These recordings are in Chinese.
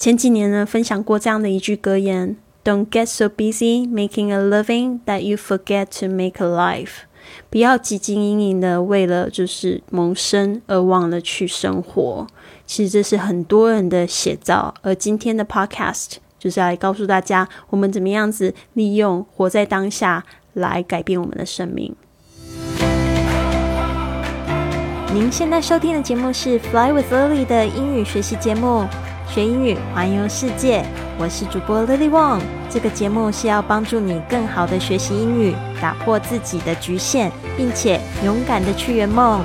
前几年呢，分享过这样的一句格言：“Don't get so busy making a living that you forget to make a life。”不要汲汲营营的为了就是谋生而忘了去生活。其实这是很多人的写照。而今天的 Podcast 就是来告诉大家，我们怎么样子利用活在当下来改变我们的生命。您现在收听的节目是 Fly with Lily 的英语学习节目。学英语，环游世界。我是主播 Lily Wong。这个节目是要帮助你更好的学习英语，打破自己的局限，并且勇敢的去圆梦。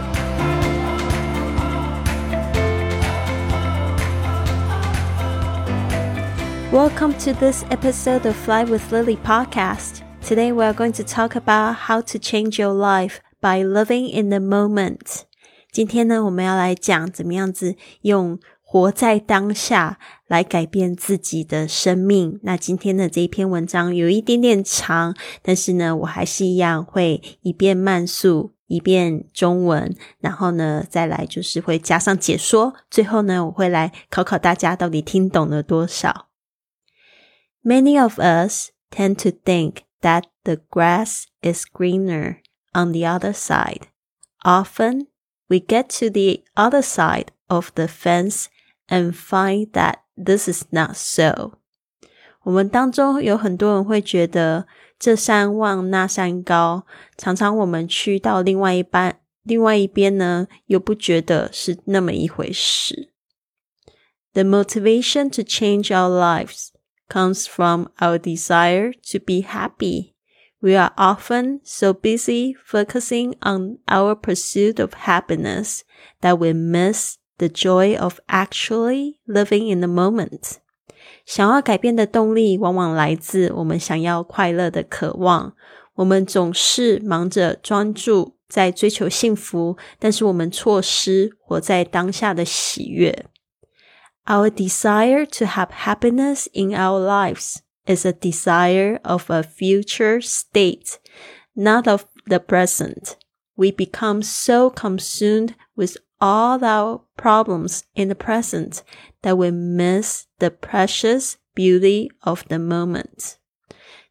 Welcome to this episode of Fly with Lily podcast. Today we are going to talk about how to change your life by living in the moment. 今天呢，我们要来讲怎么样子用。 活在当下，来改变自己的生命。那今天的这一篇文章有一点点长，但是呢，我还是一样会一遍慢速，一遍中文，然后呢，再来就是会加上解说。最后呢，我会来考考大家到底听懂了多少。Many of us tend to think that the grass is greener on the other side. Often, we get to the other side of the fence and find that this is not so。我们当中有很多人会觉得这山望那山高，常常我们去到另外一半另外一边呢，又不觉得是那么一回事。The motivation to change our lives comes from our desire to be happy. We are often so busy focusing on our pursuit of happiness that we miss the joy of actually living in the moment。想要改变的动力，往往来自我们想要快乐的渴望。我们总是忙着专注在追求幸福，但是我们错失活在当下的喜悦。Our desire to have happiness in our lives is a desire of a future state, not of the present. We become so consumed with all our problems in the present that we miss the precious beauty of the moment.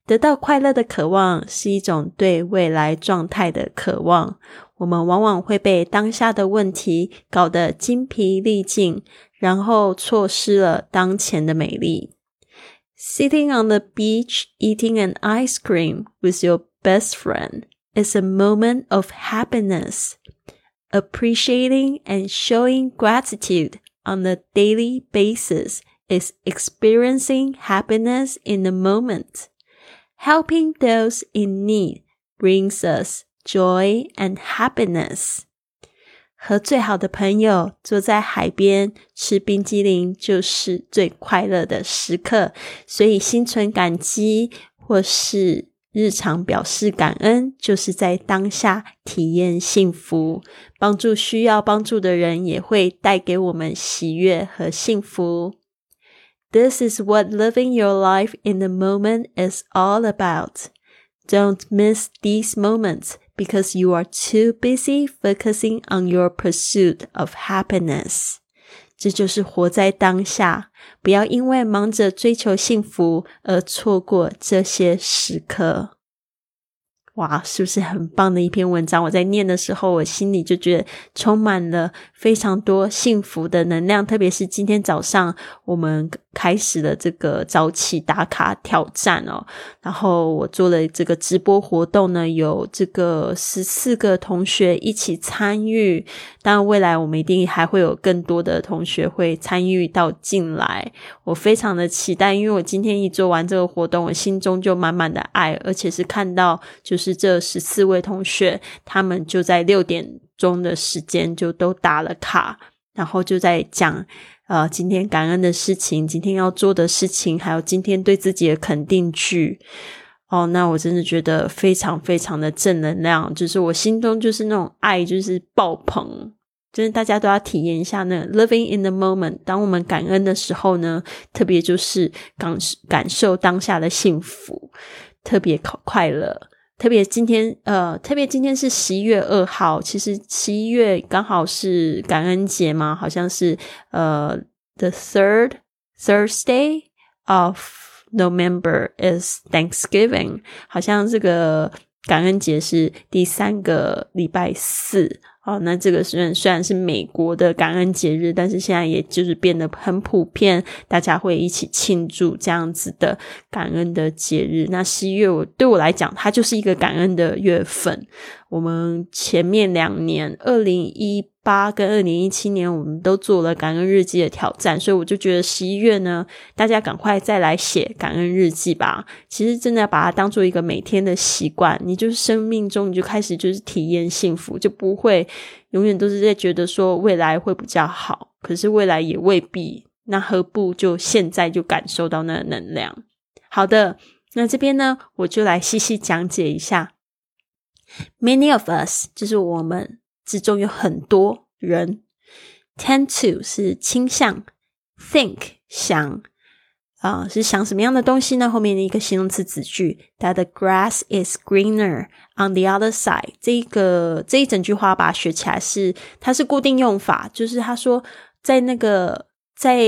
得到快乐的渴望是一种对未来状态的渴望。我们往往会被当下的问题搞得精疲力尽，然后错失了当前的美丽。Sitting on the beach eating an ice cream with your best friend is a moment of happiness appreciating and showing gratitude on a daily basis is experiencing happiness in the moment. Helping those in need brings us joy and happiness. 和最好的朋友坐在海边吃冰激凌，就是最快乐的时刻。所以心存感激，或是 日常表示感恩，就是在当下体验幸福，帮助需要帮助的人，也会带给我们喜悦和幸福。This is what living your life in the moment is all about. Don't miss these moments because you are too busy focusing on your pursuit of happiness. 这就是活在当下，不要因为忙着追求幸福而错过这些时刻。哇，是不是很棒的一篇文章？我在念的时候，我心里就觉得充满了非常多幸福的能量。特别是今天早上，我们开始了这个早起打卡挑战哦。然后我做了这个直播活动呢，有这个十四个同学一起参与。当然，未来我们一定还会有更多的同学会参与到进来。我非常的期待，因为我今天一做完这个活动，我心中就满满的爱，而且是看到就是。这十四位同学，他们就在六点钟的时间就都打了卡，然后就在讲呃今天感恩的事情，今天要做的事情，还有今天对自己的肯定句。哦，那我真的觉得非常非常的正能量，就是我心中就是那种爱就是爆棚，就是大家都要体验一下那 living in the moment。当我们感恩的时候呢，特别就是感感受当下的幸福，特别快快乐。特别今天，呃，特别今天是十一月二号，其实十一月刚好是感恩节嘛，好像是呃，the third Thursday of November is Thanksgiving，好像这个感恩节是第三个礼拜四。哦，那这个虽然虽然是美国的感恩节日，但是现在也就是变得很普遍，大家会一起庆祝这样子的感恩的节日。那十一月我对我来讲，它就是一个感恩的月份。我们前面两年，二零一八跟二零一七年，我们都做了感恩日记的挑战，所以我就觉得十一月呢，大家赶快再来写感恩日记吧。其实真的要把它当做一个每天的习惯，你就是生命中你就开始就是体验幸福，就不会永远都是在觉得说未来会比较好，可是未来也未必。那何不就现在就感受到那个能量？好的，那这边呢，我就来细细讲解一下。Many of us，就是我们之中有很多人，tend to 是倾向，think 想啊是想什么样的东西呢？后面的一个形容词子句，that the grass is greener on the other side。这个这一整句话把它学起来是它是固定用法，就是他说在那个在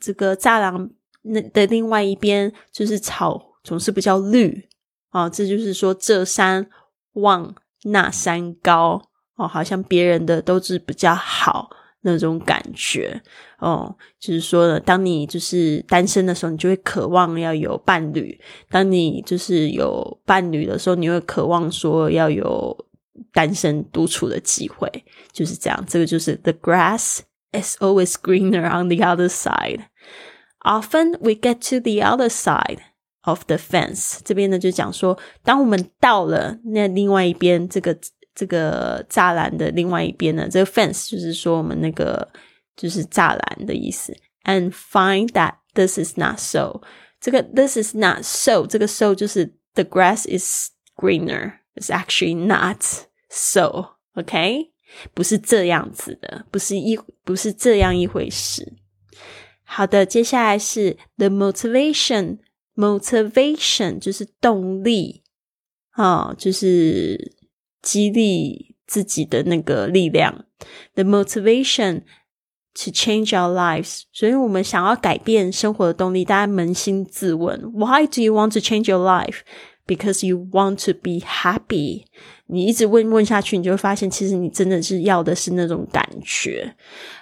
这个栅栏那的另外一边，就是草总是比较绿啊，这就是说这山。望那山高哦，好像别人的都是比较好那种感觉哦。就是说呢，当你就是单身的时候，你就会渴望要有伴侣；当你就是有伴侣的时候，你会渴望说要有单身独处的机会。就是这样，这个就是 The grass is always greener on the other side. Often we get to the other side. Of the fence 这边呢，就讲说，当我们到了那另外一边，这个这个栅栏的另外一边呢，这个 fence 就是说我们那个就是栅栏的意思。And find that this is not so，这个 this is not so，这个 so 就是 the grass is greener，is actually not so，OK，不是这样子的，不是一不是这样一回事。好的，接下来是 the motivation。motivation 就是动力，啊，就是 激励自己的那个力量。The motivation to change our lives，所以我们想要改变生活的动力。大家扪心自问：Why do you want to change your life? Because you want to be happy。你一直问问下去，你就会发现，其实你真的是要的是那种感觉。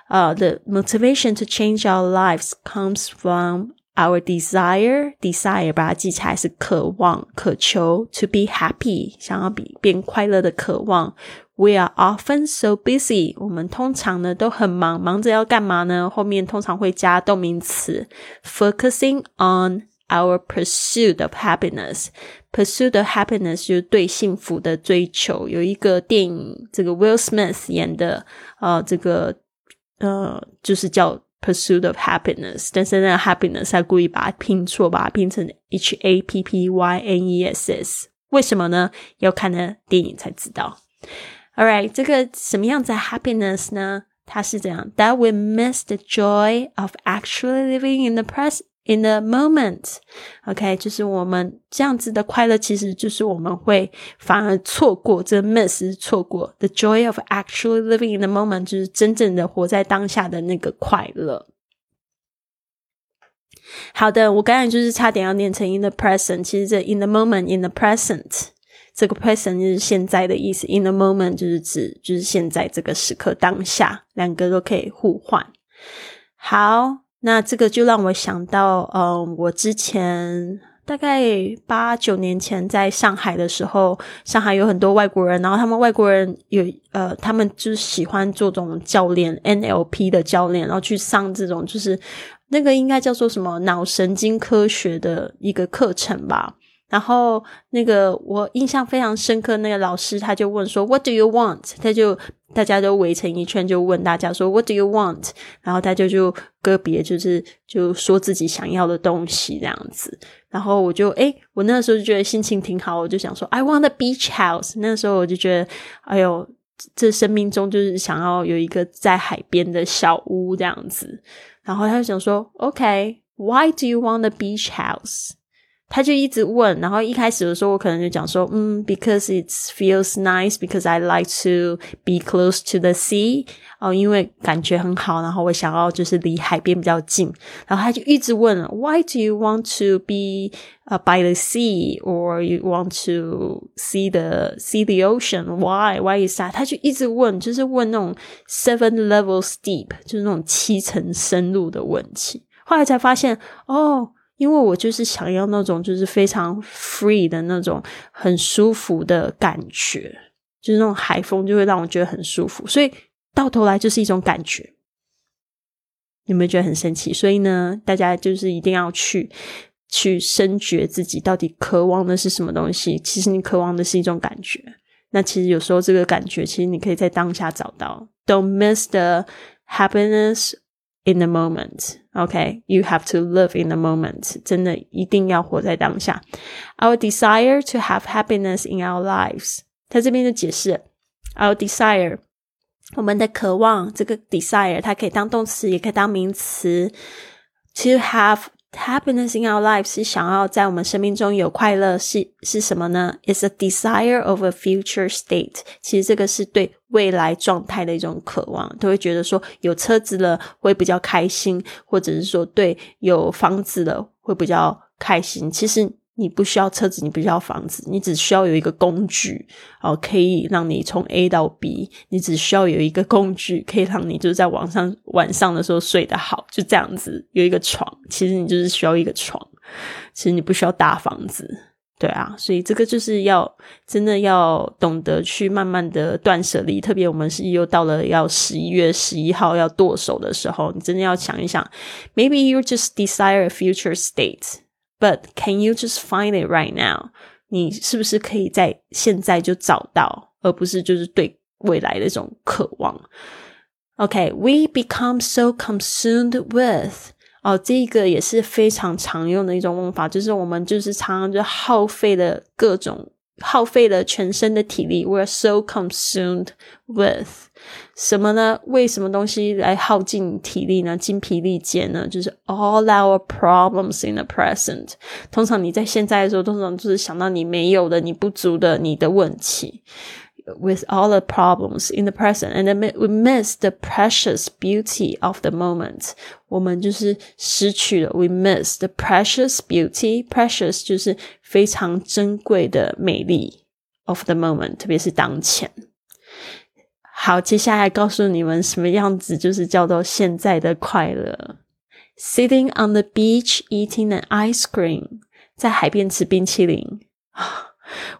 呃、uh,，the motivation to change our lives comes from Our desire, desire 把它记起来是渴望、渴求，to be happy 想要比变快乐的渴望。We are often so busy，我们通常呢都很忙，忙着要干嘛呢？后面通常会加动名词，focusing on our pursuit of happiness。Pursuit of happiness 就是对幸福的追求。有一个电影，这个 Will Smith 演的，呃，这个呃，就是叫。 Pursuit of happiness，但是那个 happiness 他故意把它拼错，把它拼成 h a p p y n e s s，为什么呢？要看那电影才知道。All right，这个什么样子的 happiness 呢？它是这样：That we miss the joy of actually living in the present。 In the moment, OK，就是我们这样子的快乐，其实就是我们会反而错过这 miss 错过 the joy of actually living in the moment，就是真正的活在当下的那个快乐。好的，我刚才就是差点要念成 in the present，其实这 in the moment，in the present，这个 present 就是现在的意思，in the moment 就是指就是现在这个时刻当下，两个都可以互换。好。那这个就让我想到，嗯，我之前大概八九年前在上海的时候，上海有很多外国人，然后他们外国人有呃，他们就是喜欢做这种教练 NLP 的教练，然后去上这种就是那个应该叫做什么脑神经科学的一个课程吧。然后那个我印象非常深刻，那个老师他就问说：“What do you want？” 他就大家都围成一圈，就问大家说：“What do you want？” 然后大家就个别就是就说自己想要的东西这样子。然后我就诶，我那个时候就觉得心情挺好，我就想说：“I want a beach house。”那时候我就觉得，哎呦，这生命中就是想要有一个在海边的小屋这样子。然后他就想说：“OK，Why do you want a beach house？” 他就一直问，然后一开始的时候，我可能就讲说，嗯，because it feels nice, because I like to be close to the sea，哦，因为感觉很好，然后我想要就是离海边比较近。然后他就一直问，Why do you want to be uh by the sea, or you want to see the see the ocean? Why? Why is that？他就一直问，就是问那种 seven levels deep，就是那种七层深入的问题。后来才发现，哦。 因为我就是想要那种就是非常 free 的那种很舒服的感觉，就是那种海风就会让我觉得很舒服，所以到头来就是一种感觉。有没有觉得很神奇？所以呢，大家就是一定要去去深觉自己到底渴望的是什么东西。其实你渴望的是一种感觉。那其实有时候这个感觉，其实你可以在当下找到。Don't miss the happiness. in the moment. Okay, you have to live in the moment. 真的一定要活在当下。Our desire to have happiness in our lives，他这边就解释，our desire，我们的渴望，这个 desire 它可以当动词，也可以当名词。To have Happiness in our life 是想要在我们生命中有快乐，是是什么呢？It's a desire of a future state。其实这个是对未来状态的一种渴望，都会觉得说有车子了会比较开心，或者是说对有房子了会比较开心。其实。你不需要车子，你不需要房子，你只需要有一个工具，哦，可以让你从 A 到 B。你只需要有一个工具，可以让你就是在网上晚上的时候睡得好，就这样子。有一个床，其实你就是需要一个床，其实你不需要大房子，对啊。所以这个就是要真的要懂得去慢慢的断舍离。特别我们是又到了要十一月十一号要剁手的时候，你真的要想一想，Maybe you just desire a future state。But can you just find it right now？你是不是可以在现在就找到，而不是就是对未来的一种渴望？OK，we become so consumed with 哦，这个也是非常常用的一种用法，就是我们就是常常就耗费了各种。耗费了全身的体力，we're so consumed with 什么呢？为什么东西来耗尽体力呢？精疲力竭呢？就是 all our problems in the present。通常你在现在的时候，通常就是想到你没有的、你不足的、你的问题。with all the problems in the present, and then we miss the precious beauty of the moment. 我们就是失去了，we miss the precious beauty. Precious 就是非常珍贵的美丽 of the moment，特别是当前。 好，接下来告诉你们什么样子就是叫做现在的快乐。Sitting on the beach eating an ice cream，在海边吃冰淇淋。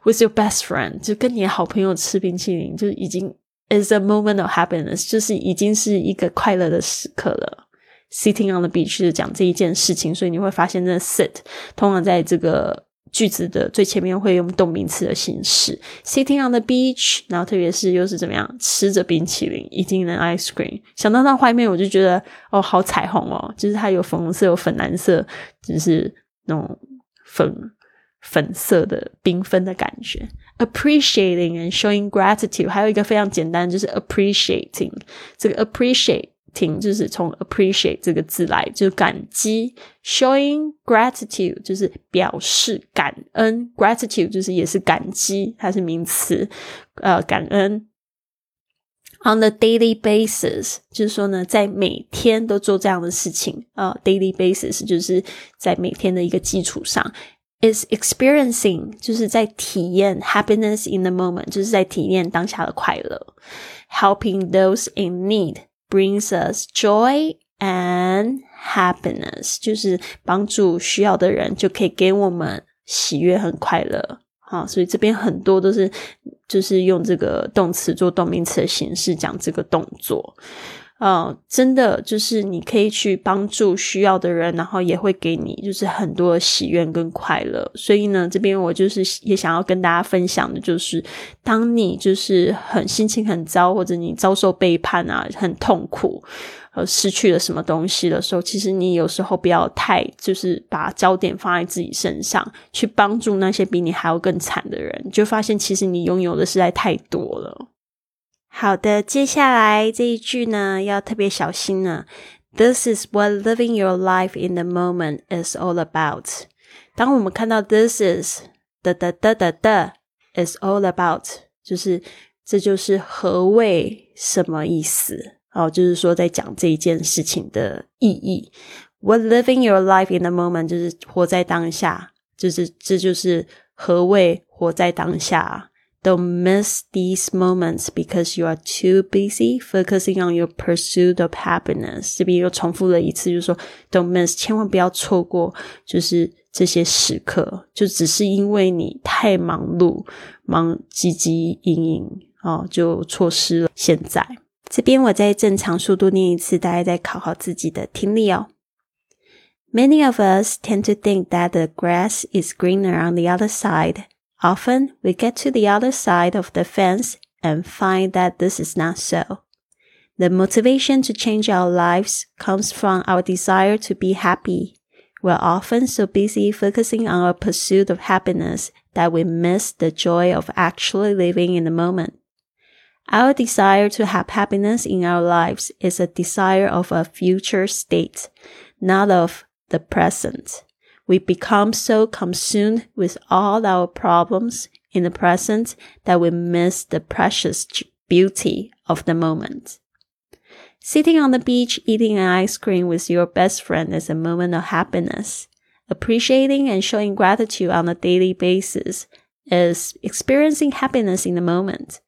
With your best friend，就跟你好朋友吃冰淇淋，就已经 is a moment of happiness，就是已经是一个快乐的时刻了。Sitting on the beach 是讲这一件事情，所以你会发现，这 sit 通常在这个句子的最前面会用动名词的形式。Sitting on the beach，然后特别是又是怎么样，吃着冰淇淋，eating an ice cream。想到那画面，我就觉得哦，好彩虹哦，就是它有粉红色，有粉蓝色，就是那种粉。粉色的缤纷的感觉，appreciating and showing gratitude，还有一个非常简单，就是 appreciating。这个 appreciate appreciating 就是从 appreciate 这个字来，就是感激；showing gratitude 就是表示感恩；gratitude 就是也是感激，它是名词，呃，感恩。On the daily basis，就是说呢，在每天都做这样的事情啊，daily basis 就是在每天的一个基础上。is experiencing 就是在体验 happiness in the moment，就是在体验当下的快乐。Helping those in need brings us joy and happiness，就是帮助需要的人，就可以给我们喜悦和快乐。好，所以这边很多都是就是用这个动词做动名词的形式讲这个动作。呃，真的就是你可以去帮助需要的人，然后也会给你就是很多喜悦跟快乐。所以呢，这边我就是也想要跟大家分享的，就是当你就是很心情很糟，或者你遭受背叛啊，很痛苦，呃，失去了什么东西的时候，其实你有时候不要太就是把焦点放在自己身上，去帮助那些比你还要更惨的人，就发现其实你拥有的实在太多了。好的，接下来这一句呢，要特别小心呢。This is what living your life in the moment is all about。当我们看到 this is 的的的的的 is all about，就是这就是何谓什么意思哦，就是说在讲这一件事情的意义。What living your life in the moment，就是活在当下，就是这就是何谓活在当下。Don't miss these moments because you are too busy focusing on your pursuit of happiness。这边又重复了一次，就是说，Don't miss，千万不要错过，就是这些时刻，就只是因为你太忙碌、忙汲汲营营哦，就错失了现在。这边我在正常速度念一次，大家再考好自己的听力哦。Many of us tend to think that the grass is greener on the other side. Often we get to the other side of the fence and find that this is not so. The motivation to change our lives comes from our desire to be happy. We're often so busy focusing on our pursuit of happiness that we miss the joy of actually living in the moment. Our desire to have happiness in our lives is a desire of a future state, not of the present we become so consumed with all our problems in the present that we miss the precious beauty of the moment. Sitting on the beach eating an ice cream with your best friend is a moment of happiness. Appreciating and showing gratitude on a daily basis is experiencing happiness in the moment.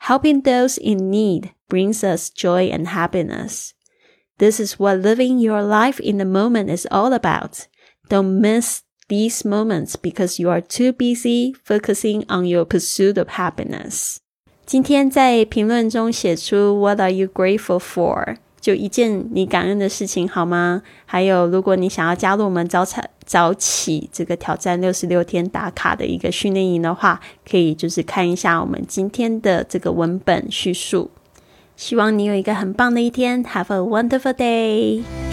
Helping those in need brings us joy and happiness. This is what living your life in the moment is all about. Don't miss these moments because you are too busy focusing on your pursuit of happiness. 今天在评论中写出 What are you grateful for？就一件你感恩的事情好吗？还有，如果你想要加入我们早早早起这个挑战六十六天打卡的一个训练营的话，可以就是看一下我们今天的这个文本叙述。希望你有一个很棒的一天，Have a wonderful day！